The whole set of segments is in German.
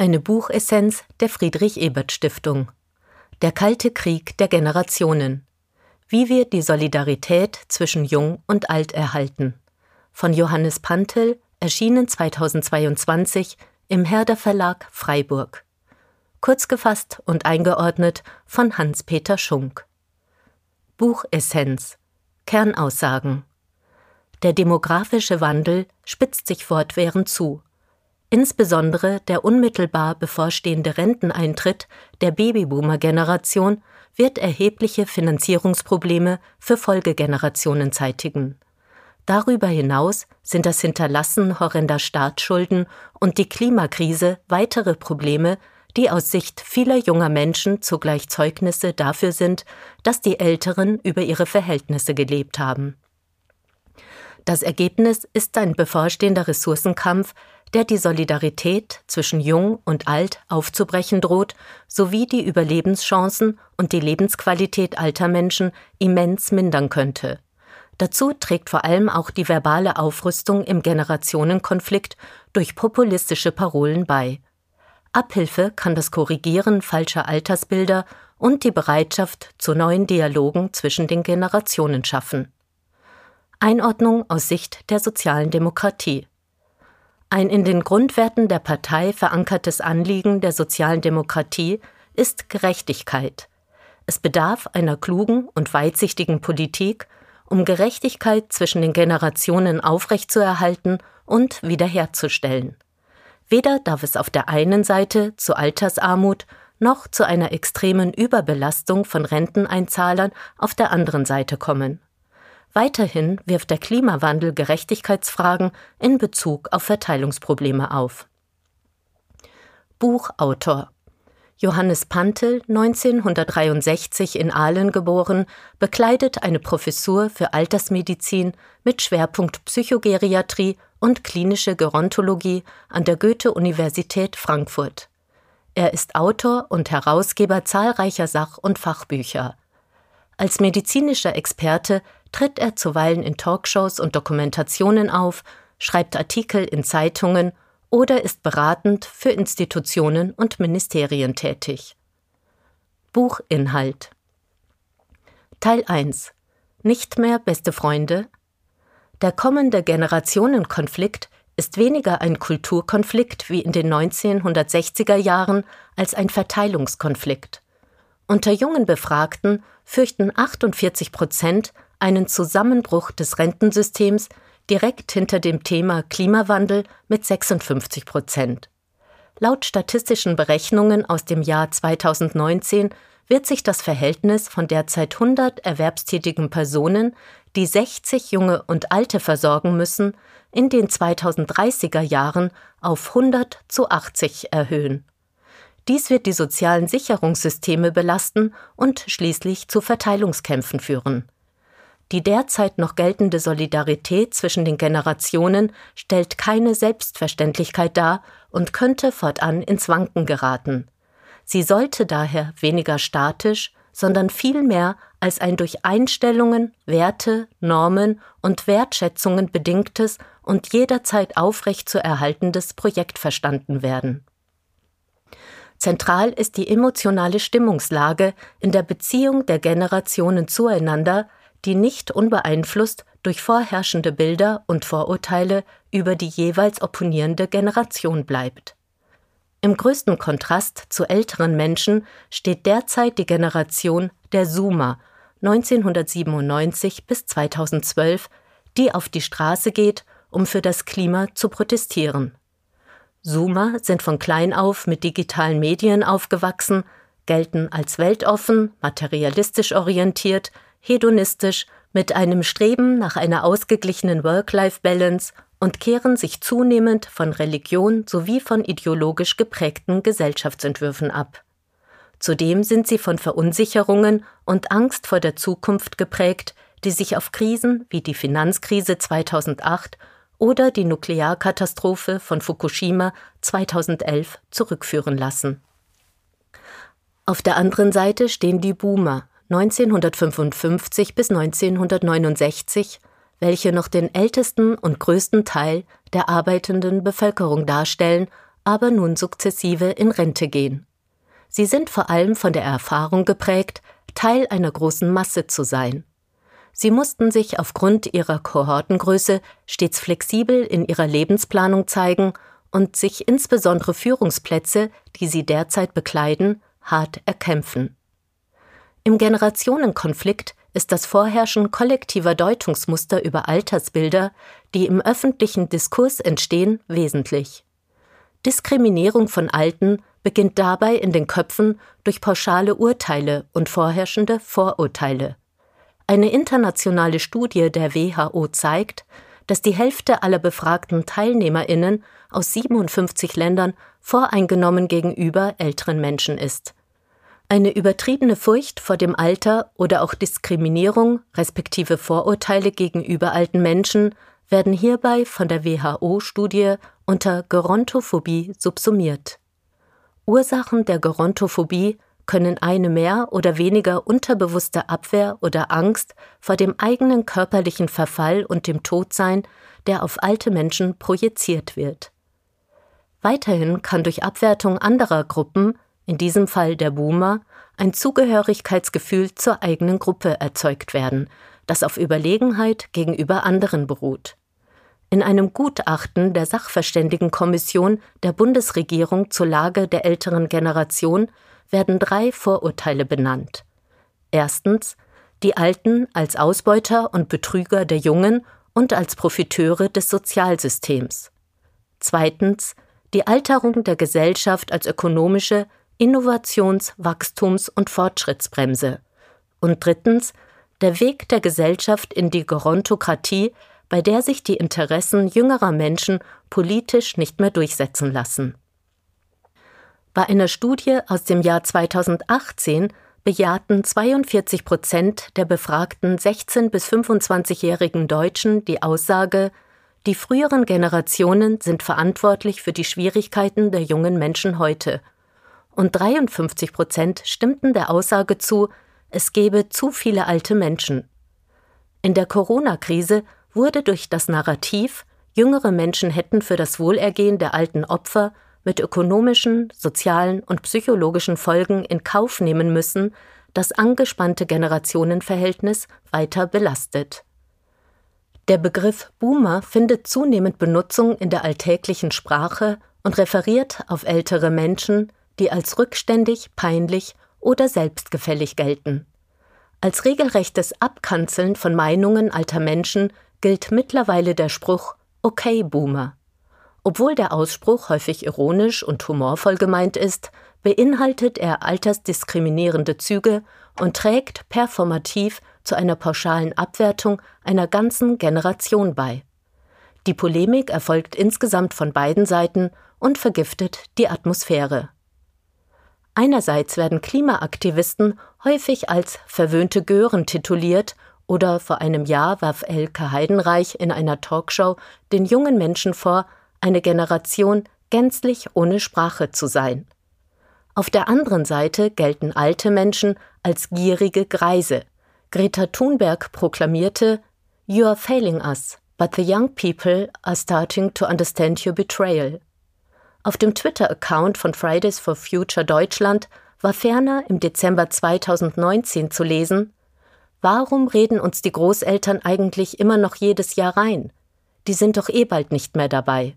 Eine Buchessenz der Friedrich Ebert Stiftung. Der Kalte Krieg der Generationen. Wie wir die Solidarität zwischen Jung und Alt erhalten. Von Johannes Pantel, erschienen 2022 im Herder Verlag Freiburg. Kurz gefasst und eingeordnet von Hans-Peter Schunk. Buchessenz. Kernaussagen. Der demografische Wandel spitzt sich fortwährend zu. Insbesondere der unmittelbar bevorstehende Renteneintritt der Babyboomer-Generation wird erhebliche Finanzierungsprobleme für Folgegenerationen zeitigen. Darüber hinaus sind das Hinterlassen horrender Staatsschulden und die Klimakrise weitere Probleme, die aus Sicht vieler junger Menschen zugleich Zeugnisse dafür sind, dass die Älteren über ihre Verhältnisse gelebt haben. Das Ergebnis ist ein bevorstehender Ressourcenkampf, der die Solidarität zwischen Jung und Alt aufzubrechen droht, sowie die Überlebenschancen und die Lebensqualität alter Menschen immens mindern könnte. Dazu trägt vor allem auch die verbale Aufrüstung im Generationenkonflikt durch populistische Parolen bei. Abhilfe kann das Korrigieren falscher Altersbilder und die Bereitschaft zu neuen Dialogen zwischen den Generationen schaffen. Einordnung aus Sicht der sozialen Demokratie. Ein in den Grundwerten der Partei verankertes Anliegen der sozialen Demokratie ist Gerechtigkeit. Es bedarf einer klugen und weitsichtigen Politik, um Gerechtigkeit zwischen den Generationen aufrechtzuerhalten und wiederherzustellen. Weder darf es auf der einen Seite zu Altersarmut noch zu einer extremen Überbelastung von Renteneinzahlern auf der anderen Seite kommen. Weiterhin wirft der Klimawandel Gerechtigkeitsfragen in Bezug auf Verteilungsprobleme auf. Buchautor Johannes Pantel, 1963 in Aalen geboren, bekleidet eine Professur für Altersmedizin mit Schwerpunkt Psychogeriatrie und klinische Gerontologie an der Goethe-Universität Frankfurt. Er ist Autor und Herausgeber zahlreicher Sach- und Fachbücher. Als medizinischer Experte tritt er zuweilen in Talkshows und Dokumentationen auf, schreibt Artikel in Zeitungen oder ist beratend für Institutionen und Ministerien tätig. Buchinhalt Teil 1 Nicht mehr beste Freunde Der kommende Generationenkonflikt ist weniger ein Kulturkonflikt wie in den 1960er Jahren als ein Verteilungskonflikt. Unter jungen Befragten fürchten 48 Prozent einen Zusammenbruch des Rentensystems direkt hinter dem Thema Klimawandel mit 56 Prozent. Laut statistischen Berechnungen aus dem Jahr 2019 wird sich das Verhältnis von derzeit 100 erwerbstätigen Personen, die 60 junge und alte versorgen müssen, in den 2030er Jahren auf 100 zu 80 erhöhen. Dies wird die sozialen Sicherungssysteme belasten und schließlich zu Verteilungskämpfen führen. Die derzeit noch geltende Solidarität zwischen den Generationen stellt keine Selbstverständlichkeit dar und könnte fortan ins Wanken geraten. Sie sollte daher weniger statisch, sondern vielmehr als ein durch Einstellungen, Werte, Normen und Wertschätzungen bedingtes und jederzeit aufrecht zu erhaltendes Projekt verstanden werden. Zentral ist die emotionale Stimmungslage in der Beziehung der Generationen zueinander, die nicht unbeeinflusst durch vorherrschende Bilder und Vorurteile über die jeweils opponierende Generation bleibt. Im größten Kontrast zu älteren Menschen steht derzeit die Generation der Zoomer 1997 bis 2012, die auf die Straße geht, um für das Klima zu protestieren. Zoomer sind von klein auf mit digitalen Medien aufgewachsen, gelten als weltoffen, materialistisch orientiert, hedonistisch, mit einem Streben nach einer ausgeglichenen Work-Life-Balance und kehren sich zunehmend von Religion sowie von ideologisch geprägten Gesellschaftsentwürfen ab. Zudem sind sie von Verunsicherungen und Angst vor der Zukunft geprägt, die sich auf Krisen wie die Finanzkrise 2008 oder die Nuklearkatastrophe von Fukushima 2011 zurückführen lassen. Auf der anderen Seite stehen die Boomer 1955 bis 1969, welche noch den ältesten und größten Teil der arbeitenden Bevölkerung darstellen, aber nun sukzessive in Rente gehen. Sie sind vor allem von der Erfahrung geprägt, Teil einer großen Masse zu sein. Sie mussten sich aufgrund ihrer Kohortengröße stets flexibel in ihrer Lebensplanung zeigen und sich insbesondere Führungsplätze, die sie derzeit bekleiden, hart erkämpfen. Im Generationenkonflikt ist das Vorherrschen kollektiver Deutungsmuster über Altersbilder, die im öffentlichen Diskurs entstehen, wesentlich. Diskriminierung von Alten beginnt dabei in den Köpfen durch pauschale Urteile und vorherrschende Vorurteile. Eine internationale Studie der WHO zeigt, dass die Hälfte aller befragten Teilnehmerinnen aus 57 Ländern voreingenommen gegenüber älteren Menschen ist. Eine übertriebene Furcht vor dem Alter oder auch Diskriminierung respektive Vorurteile gegenüber alten Menschen werden hierbei von der WHO-Studie unter Gerontophobie subsumiert. Ursachen der Gerontophobie können eine mehr oder weniger unterbewusste Abwehr oder Angst vor dem eigenen körperlichen Verfall und dem Tod sein, der auf alte Menschen projiziert wird. Weiterhin kann durch Abwertung anderer Gruppen in diesem Fall der Boomer, ein Zugehörigkeitsgefühl zur eigenen Gruppe erzeugt werden, das auf Überlegenheit gegenüber anderen beruht. In einem Gutachten der Sachverständigenkommission der Bundesregierung zur Lage der älteren Generation werden drei Vorurteile benannt. Erstens die Alten als Ausbeuter und Betrüger der Jungen und als Profiteure des Sozialsystems. Zweitens die Alterung der Gesellschaft als ökonomische, Innovations-, Wachstums- und Fortschrittsbremse. Und drittens der Weg der Gesellschaft in die Gerontokratie, bei der sich die Interessen jüngerer Menschen politisch nicht mehr durchsetzen lassen. Bei einer Studie aus dem Jahr 2018 bejahten 42 Prozent der befragten 16- bis 25-jährigen Deutschen die Aussage, die früheren Generationen sind verantwortlich für die Schwierigkeiten der jungen Menschen heute – und 53 Prozent stimmten der Aussage zu, es gebe zu viele alte Menschen. In der Corona-Krise wurde durch das Narrativ, jüngere Menschen hätten für das Wohlergehen der alten Opfer mit ökonomischen, sozialen und psychologischen Folgen in Kauf nehmen müssen, das angespannte Generationenverhältnis weiter belastet. Der Begriff Boomer findet zunehmend Benutzung in der alltäglichen Sprache und referiert auf ältere Menschen, die als rückständig, peinlich oder selbstgefällig gelten. Als regelrechtes Abkanzeln von Meinungen alter Menschen gilt mittlerweile der Spruch Okay, Boomer. Obwohl der Ausspruch häufig ironisch und humorvoll gemeint ist, beinhaltet er altersdiskriminierende Züge und trägt performativ zu einer pauschalen Abwertung einer ganzen Generation bei. Die Polemik erfolgt insgesamt von beiden Seiten und vergiftet die Atmosphäre. Einerseits werden Klimaaktivisten häufig als verwöhnte Gören tituliert oder vor einem Jahr warf Elke Heidenreich in einer Talkshow den jungen Menschen vor, eine Generation gänzlich ohne Sprache zu sein. Auf der anderen Seite gelten alte Menschen als gierige Greise. Greta Thunberg proklamierte You are failing us, but the young people are starting to understand your betrayal. Auf dem Twitter-Account von Fridays for Future Deutschland war ferner im Dezember 2019 zu lesen, Warum reden uns die Großeltern eigentlich immer noch jedes Jahr rein? Die sind doch eh bald nicht mehr dabei.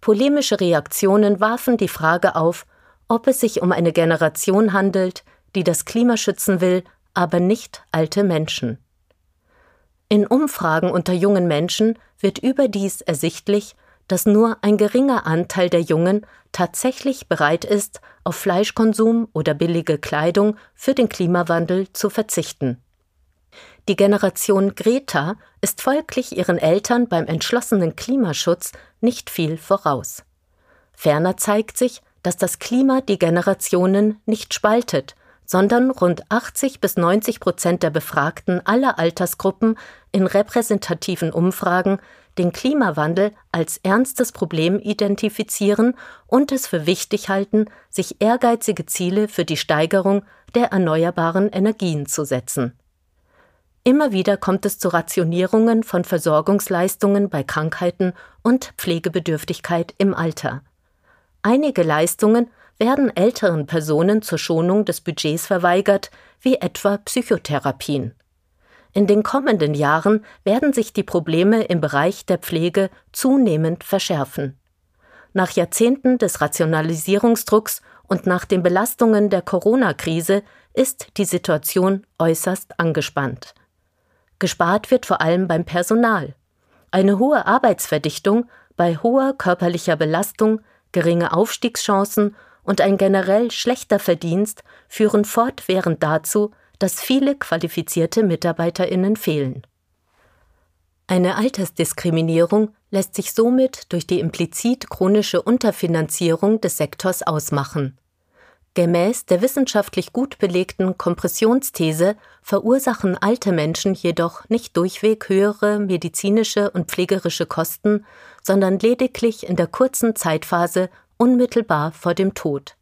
Polemische Reaktionen warfen die Frage auf, ob es sich um eine Generation handelt, die das Klima schützen will, aber nicht alte Menschen. In Umfragen unter jungen Menschen wird überdies ersichtlich, dass nur ein geringer Anteil der Jungen tatsächlich bereit ist, auf Fleischkonsum oder billige Kleidung für den Klimawandel zu verzichten. Die Generation Greta ist folglich ihren Eltern beim entschlossenen Klimaschutz nicht viel voraus. Ferner zeigt sich, dass das Klima die Generationen nicht spaltet, sondern rund 80 bis 90 Prozent der Befragten aller Altersgruppen in repräsentativen Umfragen den Klimawandel als ernstes Problem identifizieren und es für wichtig halten, sich ehrgeizige Ziele für die Steigerung der erneuerbaren Energien zu setzen. Immer wieder kommt es zu Rationierungen von Versorgungsleistungen bei Krankheiten und Pflegebedürftigkeit im Alter. Einige Leistungen werden älteren Personen zur Schonung des Budgets verweigert, wie etwa Psychotherapien. In den kommenden Jahren werden sich die Probleme im Bereich der Pflege zunehmend verschärfen. Nach Jahrzehnten des Rationalisierungsdrucks und nach den Belastungen der Corona-Krise ist die Situation äußerst angespannt. Gespart wird vor allem beim Personal. Eine hohe Arbeitsverdichtung bei hoher körperlicher Belastung, geringe Aufstiegschancen und ein generell schlechter Verdienst führen fortwährend dazu, dass viele qualifizierte Mitarbeiterinnen fehlen. Eine Altersdiskriminierung lässt sich somit durch die implizit chronische Unterfinanzierung des Sektors ausmachen. Gemäß der wissenschaftlich gut belegten Kompressionsthese verursachen alte Menschen jedoch nicht durchweg höhere medizinische und pflegerische Kosten, sondern lediglich in der kurzen Zeitphase unmittelbar vor dem Tod.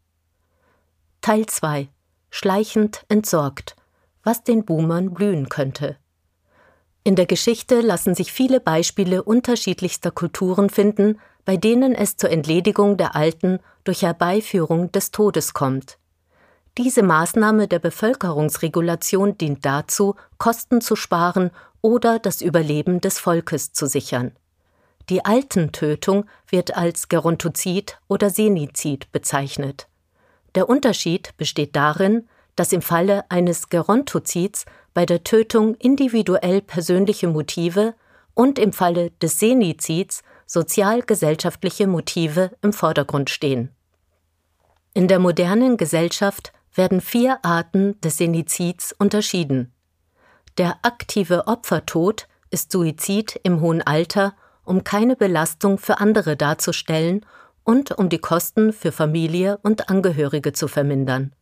Teil 2 Schleichend entsorgt, was den Boomern blühen könnte. In der Geschichte lassen sich viele Beispiele unterschiedlichster Kulturen finden, bei denen es zur Entledigung der Alten durch Herbeiführung des Todes kommt. Diese Maßnahme der Bevölkerungsregulation dient dazu, Kosten zu sparen oder das Überleben des Volkes zu sichern. Die Altentötung wird als Gerontozid oder Senizid bezeichnet. Der Unterschied besteht darin, dass im Falle eines Gerontozids bei der Tötung individuell persönliche Motive und im Falle des Senizids sozial-gesellschaftliche Motive im Vordergrund stehen. In der modernen Gesellschaft werden vier Arten des Senizids unterschieden. Der aktive Opfertod ist Suizid im hohen Alter, um keine Belastung für andere darzustellen und um die Kosten für Familie und Angehörige zu vermindern.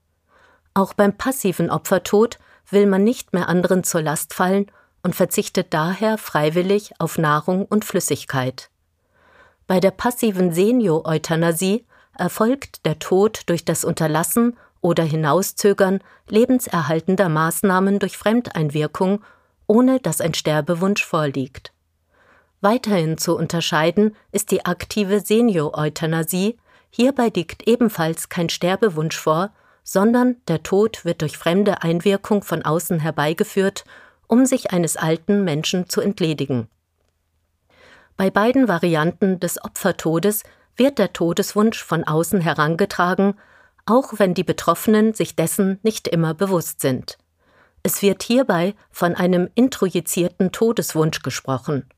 Auch beim passiven Opfertod will man nicht mehr anderen zur Last fallen und verzichtet daher freiwillig auf Nahrung und Flüssigkeit. Bei der passiven Senio-Euthanasie erfolgt der Tod durch das Unterlassen oder Hinauszögern lebenserhaltender Maßnahmen durch Fremdeinwirkung, ohne dass ein Sterbewunsch vorliegt. Weiterhin zu unterscheiden ist die aktive Senio-Euthanasie, hierbei liegt ebenfalls kein Sterbewunsch vor, sondern der Tod wird durch fremde Einwirkung von außen herbeigeführt, um sich eines alten Menschen zu entledigen. Bei beiden Varianten des Opfertodes wird der Todeswunsch von außen herangetragen, auch wenn die Betroffenen sich dessen nicht immer bewusst sind. Es wird hierbei von einem introjizierten Todeswunsch gesprochen.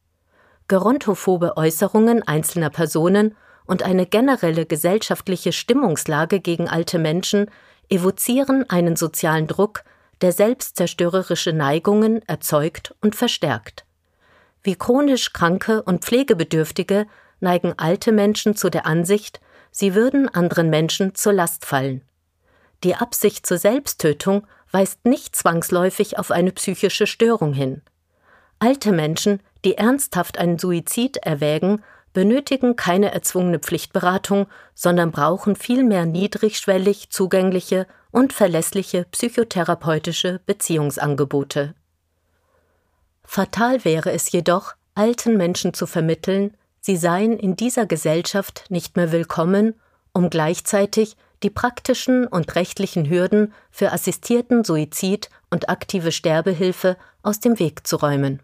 Gerontophobe Äußerungen einzelner Personen und eine generelle gesellschaftliche Stimmungslage gegen alte Menschen evozieren einen sozialen Druck, der selbstzerstörerische Neigungen erzeugt und verstärkt. Wie chronisch Kranke und Pflegebedürftige neigen alte Menschen zu der Ansicht, sie würden anderen Menschen zur Last fallen. Die Absicht zur Selbsttötung weist nicht zwangsläufig auf eine psychische Störung hin. Alte Menschen, die ernsthaft einen Suizid erwägen, benötigen keine erzwungene Pflichtberatung, sondern brauchen vielmehr niedrigschwellig zugängliche und verlässliche psychotherapeutische Beziehungsangebote. Fatal wäre es jedoch, alten Menschen zu vermitteln, sie seien in dieser Gesellschaft nicht mehr willkommen, um gleichzeitig die praktischen und rechtlichen Hürden für assistierten Suizid und aktive Sterbehilfe aus dem Weg zu räumen.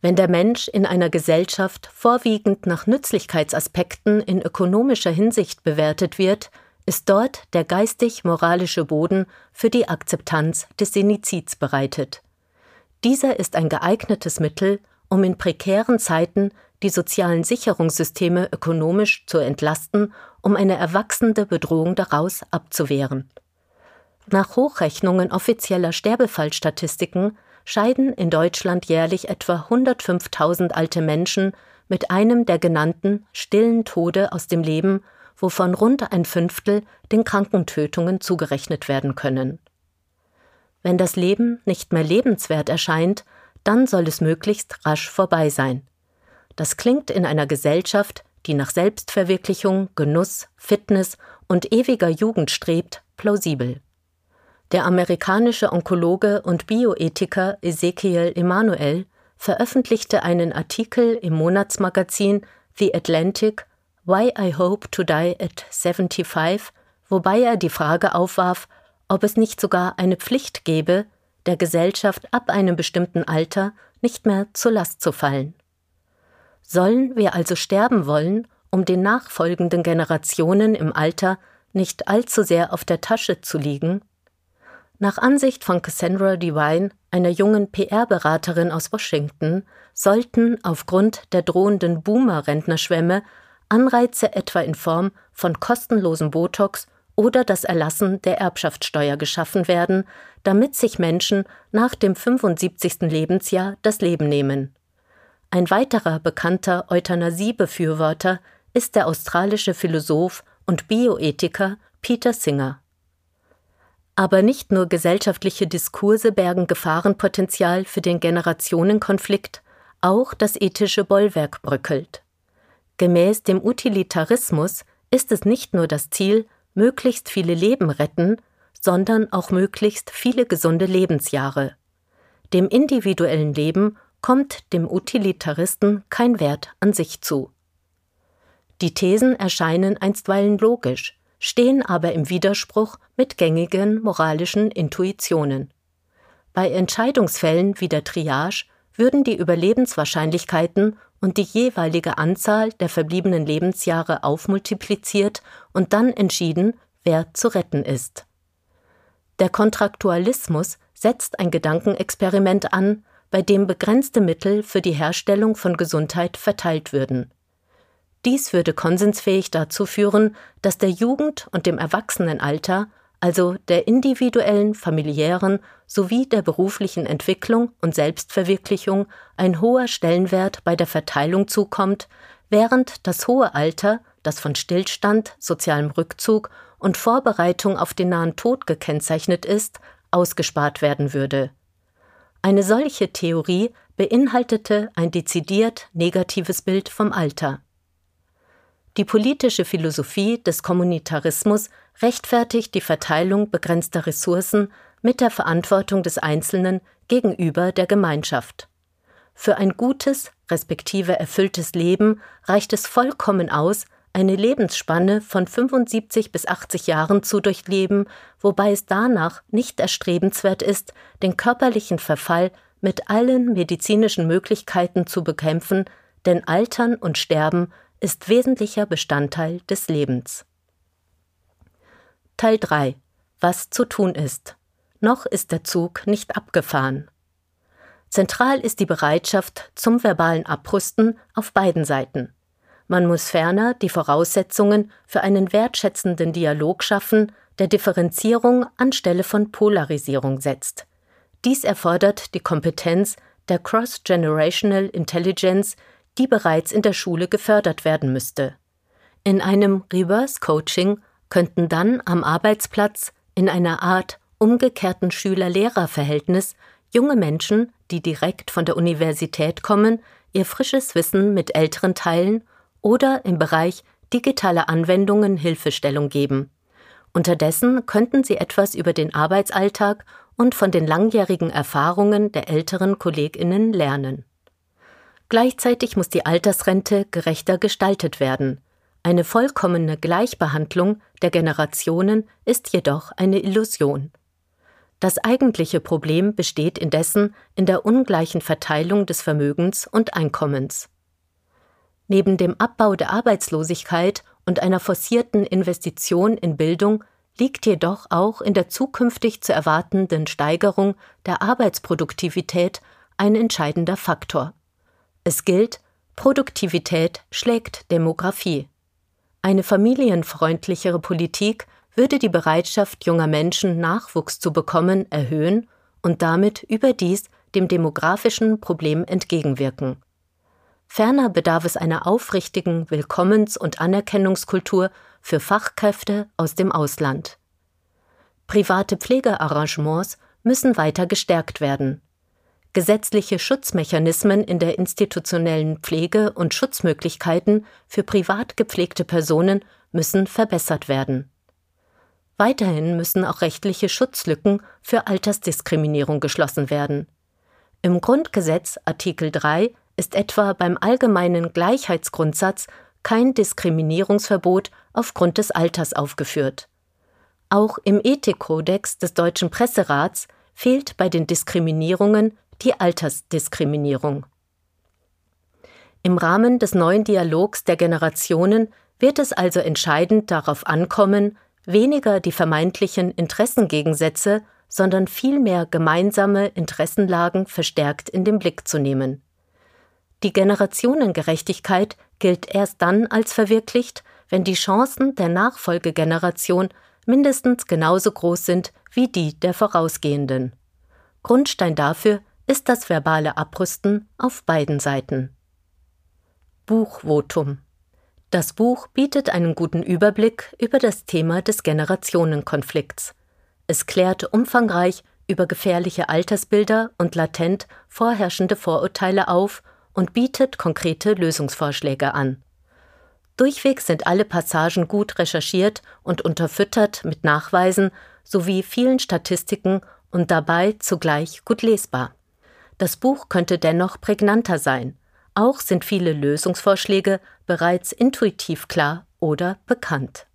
Wenn der Mensch in einer Gesellschaft vorwiegend nach Nützlichkeitsaspekten in ökonomischer Hinsicht bewertet wird, ist dort der geistig-moralische Boden für die Akzeptanz des Senizids bereitet. Dieser ist ein geeignetes Mittel, um in prekären Zeiten die sozialen Sicherungssysteme ökonomisch zu entlasten, um eine erwachsende Bedrohung daraus abzuwehren. Nach Hochrechnungen offizieller Sterbefallstatistiken scheiden in Deutschland jährlich etwa 105.000 alte Menschen mit einem der genannten stillen Tode aus dem Leben, wovon rund ein Fünftel den Krankentötungen zugerechnet werden können. Wenn das Leben nicht mehr lebenswert erscheint, dann soll es möglichst rasch vorbei sein. Das klingt in einer Gesellschaft, die nach Selbstverwirklichung, Genuss, Fitness und ewiger Jugend strebt, plausibel. Der amerikanische Onkologe und Bioethiker Ezekiel Emanuel veröffentlichte einen Artikel im Monatsmagazin The Atlantic Why I Hope to Die at 75, wobei er die Frage aufwarf, ob es nicht sogar eine Pflicht gäbe, der Gesellschaft ab einem bestimmten Alter nicht mehr zur Last zu fallen. Sollen wir also sterben wollen, um den nachfolgenden Generationen im Alter nicht allzu sehr auf der Tasche zu liegen? Nach Ansicht von Cassandra Devine, einer jungen PR-Beraterin aus Washington, sollten aufgrund der drohenden Boomer-Rentnerschwemme Anreize etwa in Form von kostenlosem Botox oder das Erlassen der Erbschaftssteuer geschaffen werden, damit sich Menschen nach dem 75. Lebensjahr das Leben nehmen. Ein weiterer bekannter Euthanasie-Befürworter ist der australische Philosoph und Bioethiker Peter Singer. Aber nicht nur gesellschaftliche Diskurse bergen Gefahrenpotenzial für den Generationenkonflikt, auch das ethische Bollwerk bröckelt. Gemäß dem Utilitarismus ist es nicht nur das Ziel, möglichst viele Leben retten, sondern auch möglichst viele gesunde Lebensjahre. Dem individuellen Leben kommt dem Utilitaristen kein Wert an sich zu. Die Thesen erscheinen einstweilen logisch, stehen aber im Widerspruch mit gängigen moralischen Intuitionen. Bei Entscheidungsfällen wie der Triage würden die Überlebenswahrscheinlichkeiten und die jeweilige Anzahl der verbliebenen Lebensjahre aufmultipliziert und dann entschieden, wer zu retten ist. Der Kontraktualismus setzt ein Gedankenexperiment an, bei dem begrenzte Mittel für die Herstellung von Gesundheit verteilt würden. Dies würde konsensfähig dazu führen, dass der Jugend- und dem Erwachsenenalter, also der individuellen, familiären sowie der beruflichen Entwicklung und Selbstverwirklichung, ein hoher Stellenwert bei der Verteilung zukommt, während das hohe Alter, das von Stillstand, sozialem Rückzug und Vorbereitung auf den nahen Tod gekennzeichnet ist, ausgespart werden würde. Eine solche Theorie beinhaltete ein dezidiert negatives Bild vom Alter. Die politische Philosophie des Kommunitarismus rechtfertigt die Verteilung begrenzter Ressourcen mit der Verantwortung des Einzelnen gegenüber der Gemeinschaft. Für ein gutes, respektive erfülltes Leben reicht es vollkommen aus, eine Lebensspanne von 75 bis 80 Jahren zu durchleben, wobei es danach nicht erstrebenswert ist, den körperlichen Verfall mit allen medizinischen Möglichkeiten zu bekämpfen, denn Altern und Sterben ist wesentlicher Bestandteil des Lebens. Teil 3 Was zu tun ist. Noch ist der Zug nicht abgefahren. Zentral ist die Bereitschaft zum verbalen Abrüsten auf beiden Seiten. Man muss ferner die Voraussetzungen für einen wertschätzenden Dialog schaffen, der Differenzierung anstelle von Polarisierung setzt. Dies erfordert die Kompetenz der Cross-Generational Intelligence, die bereits in der Schule gefördert werden müsste. In einem Reverse Coaching könnten dann am Arbeitsplatz in einer Art umgekehrten Schüler-Lehrer-Verhältnis junge Menschen, die direkt von der Universität kommen, ihr frisches Wissen mit Älteren teilen oder im Bereich digitale Anwendungen Hilfestellung geben. Unterdessen könnten sie etwas über den Arbeitsalltag und von den langjährigen Erfahrungen der älteren Kolleginnen lernen. Gleichzeitig muss die Altersrente gerechter gestaltet werden. Eine vollkommene Gleichbehandlung der Generationen ist jedoch eine Illusion. Das eigentliche Problem besteht indessen in der ungleichen Verteilung des Vermögens und Einkommens. Neben dem Abbau der Arbeitslosigkeit und einer forcierten Investition in Bildung liegt jedoch auch in der zukünftig zu erwartenden Steigerung der Arbeitsproduktivität ein entscheidender Faktor. Es gilt, Produktivität schlägt Demografie. Eine familienfreundlichere Politik würde die Bereitschaft junger Menschen, Nachwuchs zu bekommen, erhöhen und damit überdies dem demografischen Problem entgegenwirken. Ferner bedarf es einer aufrichtigen Willkommens- und Anerkennungskultur für Fachkräfte aus dem Ausland. Private Pflegearrangements müssen weiter gestärkt werden. Gesetzliche Schutzmechanismen in der institutionellen Pflege und Schutzmöglichkeiten für privat gepflegte Personen müssen verbessert werden. Weiterhin müssen auch rechtliche Schutzlücken für Altersdiskriminierung geschlossen werden. Im Grundgesetz Artikel 3 ist etwa beim allgemeinen Gleichheitsgrundsatz kein Diskriminierungsverbot aufgrund des Alters aufgeführt. Auch im Ethikkodex des Deutschen Presserats fehlt bei den Diskriminierungen die Altersdiskriminierung. Im Rahmen des neuen Dialogs der Generationen wird es also entscheidend darauf ankommen, weniger die vermeintlichen Interessengegensätze, sondern vielmehr gemeinsame Interessenlagen verstärkt in den Blick zu nehmen. Die Generationengerechtigkeit gilt erst dann als verwirklicht, wenn die Chancen der Nachfolgegeneration mindestens genauso groß sind wie die der vorausgehenden. Grundstein dafür ist das verbale Abrüsten auf beiden Seiten. Buchvotum Das Buch bietet einen guten Überblick über das Thema des Generationenkonflikts. Es klärt umfangreich über gefährliche Altersbilder und latent vorherrschende Vorurteile auf und bietet konkrete Lösungsvorschläge an. Durchweg sind alle Passagen gut recherchiert und unterfüttert mit Nachweisen sowie vielen Statistiken und dabei zugleich gut lesbar. Das Buch könnte dennoch prägnanter sein. Auch sind viele Lösungsvorschläge bereits intuitiv klar oder bekannt.